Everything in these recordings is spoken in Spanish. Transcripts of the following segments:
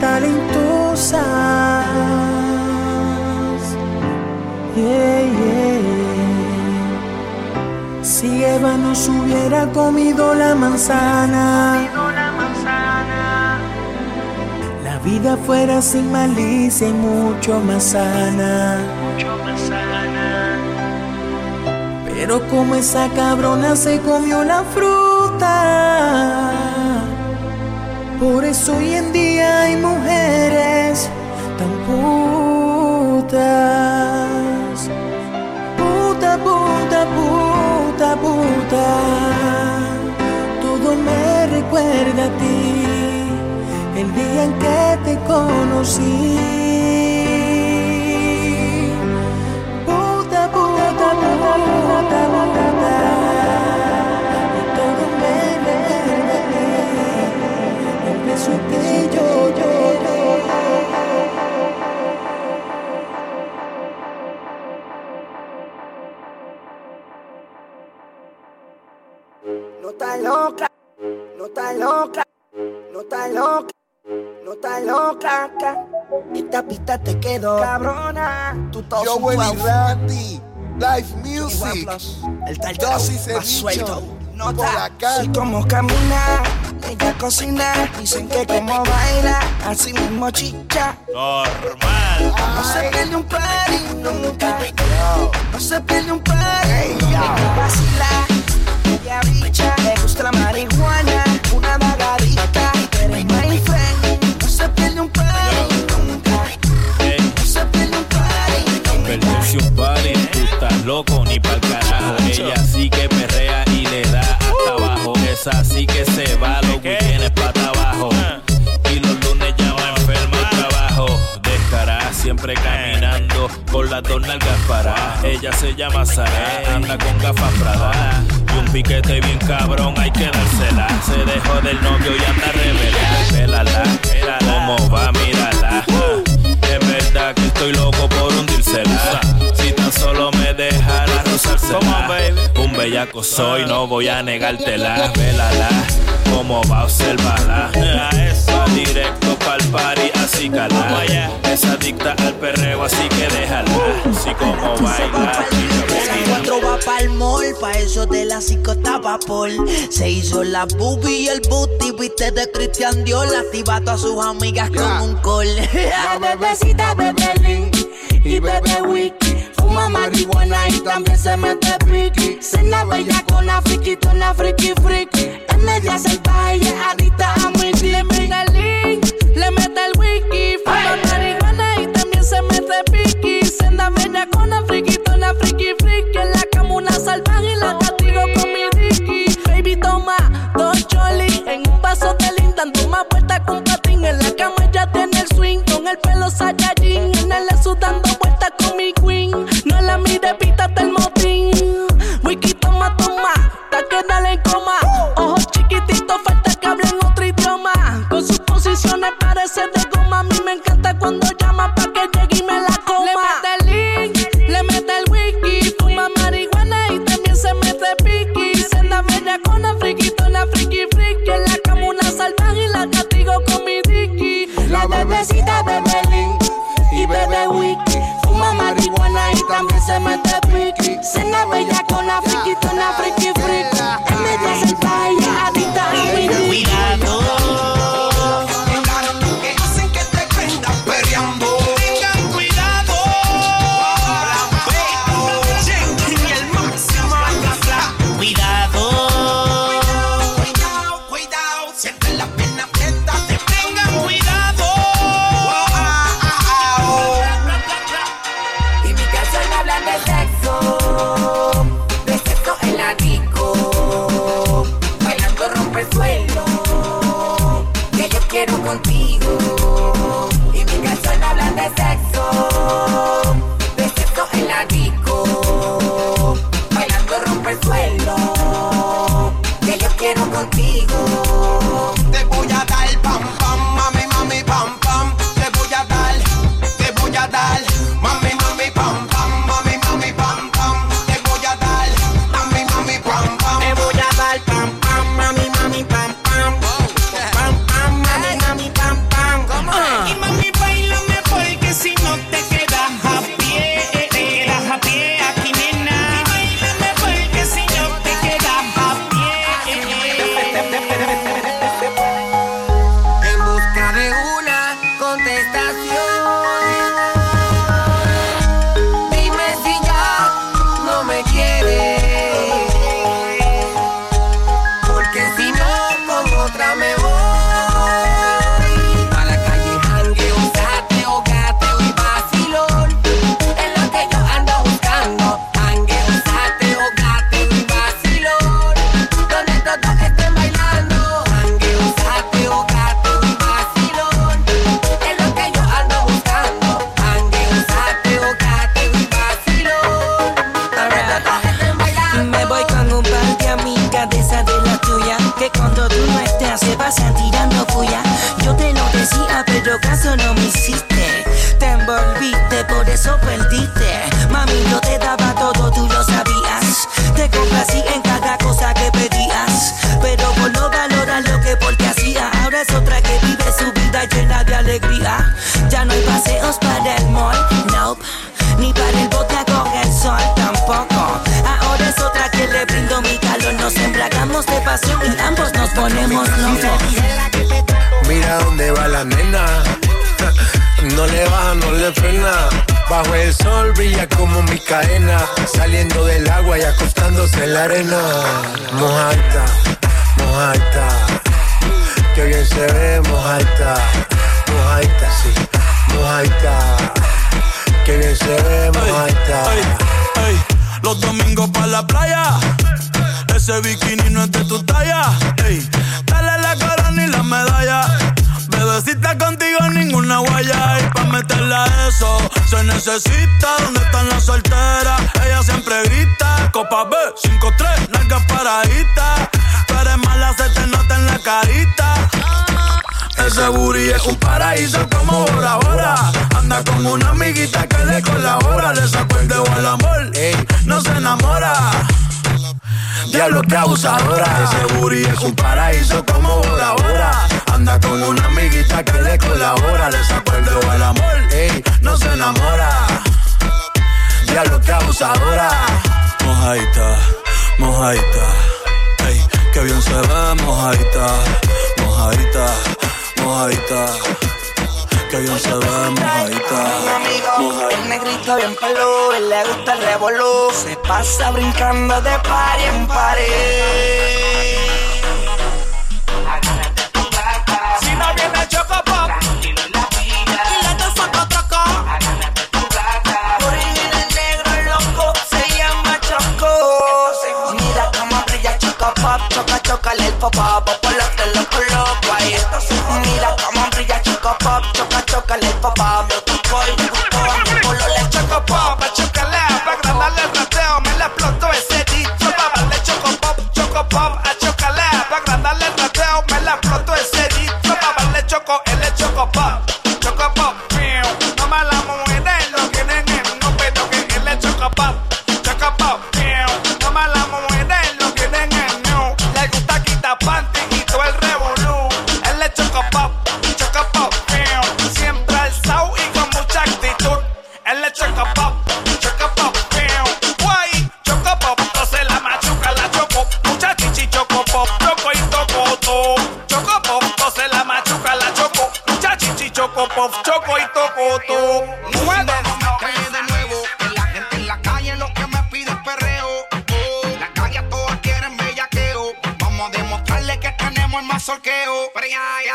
talentosas. Si Eva nos hubiera comido la manzana, la vida fuera sin malicia y mucho más sana. Pero como esa cabrona se comió la fruta, por eso hoy en día hay mujeres tan putas. Puta, puta, puta, puta. Todo me recuerda a ti, el día en que te conocí. Está loca, no está loca, no está loca. Esta pista te quedó cabrona. Tú todo Yo, Willy Randy, Live Music, el tal dosis suelto. No por acá. así como camina, ella cocina, dicen que como baila, así mismo chicha. Normal. No se pierde un party nunca. No se pierde un party nunca. Con las dos nalgas paradas. Ella se llama Sara, anda con gafas Prada. Y un piquete bien cabrón, hay que dársela. Se dejó del novio y anda rebelde. Pélala, cómo va, mírala. Es verdad que estoy loco por hundírsela. Si tan solo me dejara rozársela. Un bellaco soy, no voy a negártela. Vélala, cómo va, observala. Va directo pa'l party, así cala. Es adicta al perreo, así que déjala. Como baila. Cuatro va pa'l mall, pa' eso de las cinco estaba por. Se hizo la boobie y el booty, viste de Christian Dior. Activa a todas sus amigas con un call. La bebecita bebe Link y bebe wiki. Fuma marihuana y también se mete piqui. Cena bella con la friki, friki friki. Es media salvaje también se mete piqui. Cena bella con la friki, una friki friki. Es media salvaje y es adicta a Te voy a dar pam pero caso no me hiciste. Te envolviste, por eso perdiste. Mami, yo te daba todo, tú lo sabías. Te complací en cada cosa que pedías. Pero por no valorar lo que por ti hacía. Ahora es otra que vive su vida llena de alegría. Ya no hay paseos para el mall, nope. Ni para el bote con el sol tampoco. Ahora es otra que le brindo mi calor. Nos embragamos de pasión y ambos nos ponemos locos. Mira dónde va la nena. No le baja, no le frena. Bajo el sol brilla como mi cadena. Saliendo del agua y acostándose en la arena. Mojaita, mojaita. Que bien se ve, mojaita. Mojaita, sí, mojaita. Que bien se ve, mojaita. Los domingos para la playa. Ese bikini no es de tu talla. Ey, y la medalla. Bebecita contigo ninguna guaya. Y pa' meterla a eso se necesita. ¿Dónde están las solteras? Ella siempre grita. Copa B, 5-3, nalgas paraditas. Tú eres mala, se te nota en la carita. Ese booty es un paraíso como Bora Bora. Anda con una amiguita que le colabora. Le sacó el dedo al amor, no se enamora. Diablo que abusadora. Ese booty es un paraíso como Bora Bora. Anda con una amiguita que le colabora. Le sacó el dedo al amor, no se enamora. Diablo que abusadora. Mojaita, mojaita. Ey, que bien se ve, mojaita, mojaita, mojaita. Que bien se ve, mojaita. Mi amigo, el negrito bien pelú, él le gusta el revolú. Se pasa brincando de par en pared. Si no viene Choco Pop, Y le doy foto troco. Por ahí viene el negro loco, se llama Choco. Mira cómo brilla Choco Pop, choca, choca el pop Pop, choca, choca el pop mazorqueo.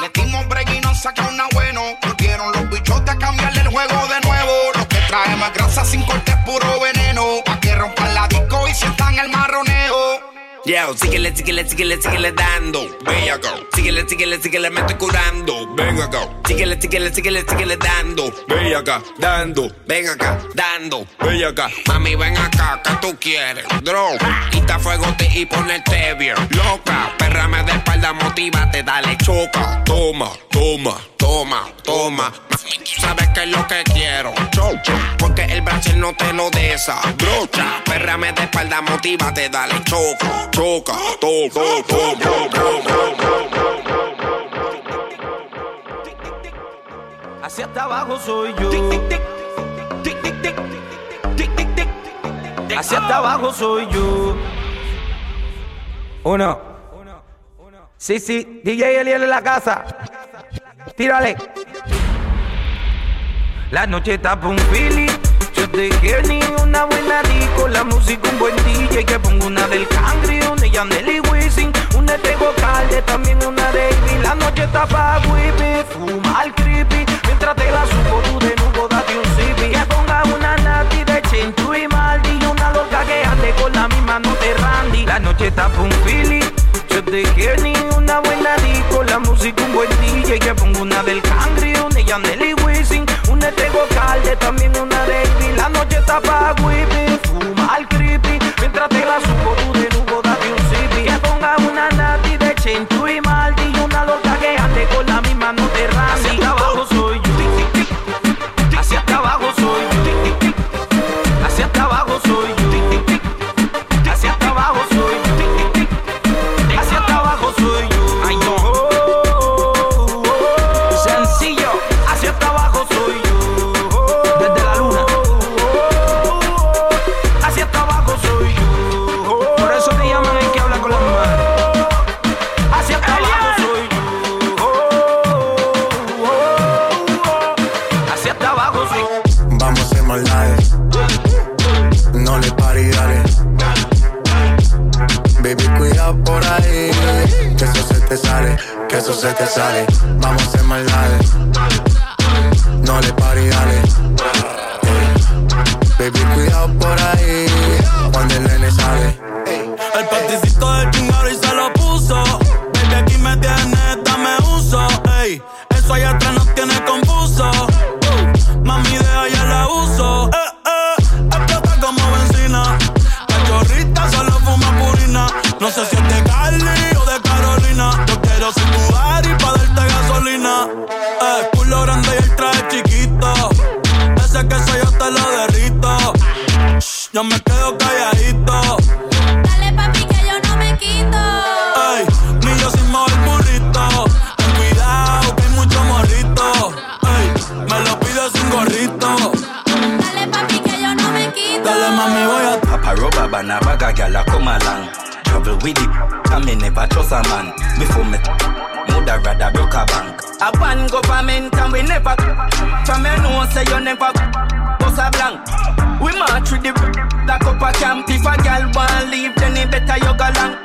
Le dimos break y nos sacaron una bueno. Volvieron los bichos a cambiarle el juego de nuevo. Lo que trae más grasa sin corte es puro veneno. Pa' que rompan la disco y sientan el marroneo. Yo, síguele, síguele, síguele, síguele dando. Bella go. Síguele, síguele, síguele, me estoy curando. Ven acá. Síguele, síguele, síguele, síguele dando. Ven acá, dando. Ven acá, dando. Ven acá. Mami, ven acá, ¿qué tú quieres? Droga. Quita fuego y ponerte bien. Loca, perrame de espalda, motívate, dale choca. Toma, toma, toma, toma. ¿Sabes qué es lo que quiero? Chocha, porque el brasil no te lo desabrocha. Perrame de espalda, motívate, dale choca, choca, toca, toca, Hacia hasta abajo soy yo. Hacia hasta abajo soy yo. Uno. Sí, sí, DJ Eliel en la casa. Tírale. La noche está pa' un feeling. Yo te quiero ni una buena disco. La música un buen DJ. Que pongo una del de Yandel y Wisin. Una de Calde, también una de Ivy. La noche está pa' whippy, cuidado por ahí. Que eso se te sale, que eso se te sale. Vamos a hacer maldades. No le dale. Baby, cuidado Papa rubber band, a bag a gal a come along. Travel with it, and me never trust a man. Before me, mother rather broke a bank. A one government and we never From you know say you never Bust a blank. We march with the Lock up a camp. If a gal want leave then it better you go long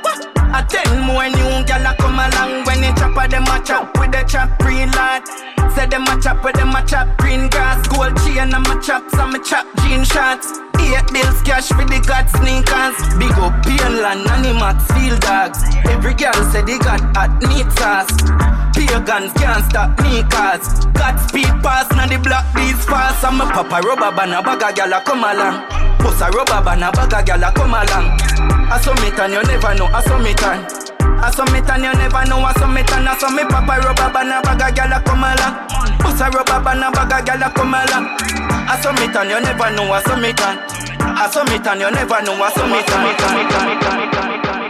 A ten more new gal a come along. When you chop a them a chop with the chop green light Say them a chop with them a chop green grass. Gold chain and my chop some me chop jean shots Eight bills cash for the god sneakers. Big up Painland, Animax, Field Dogs. Every girl say they got hot meat sauce. Pagans can't stop me cause Got speed pass now the block beats fast. I'm a papa rubber band a bag a gal a come along. Bust a rubber band a bag a come along. I saw and you never know I me turn I me and you never know I me turn I me papa rubber band a bag a gal a come along. Bust a rubber band a bag a gal a come along. I me and you never know I me turn I submit and you never know I submit. I submit, I submit, I.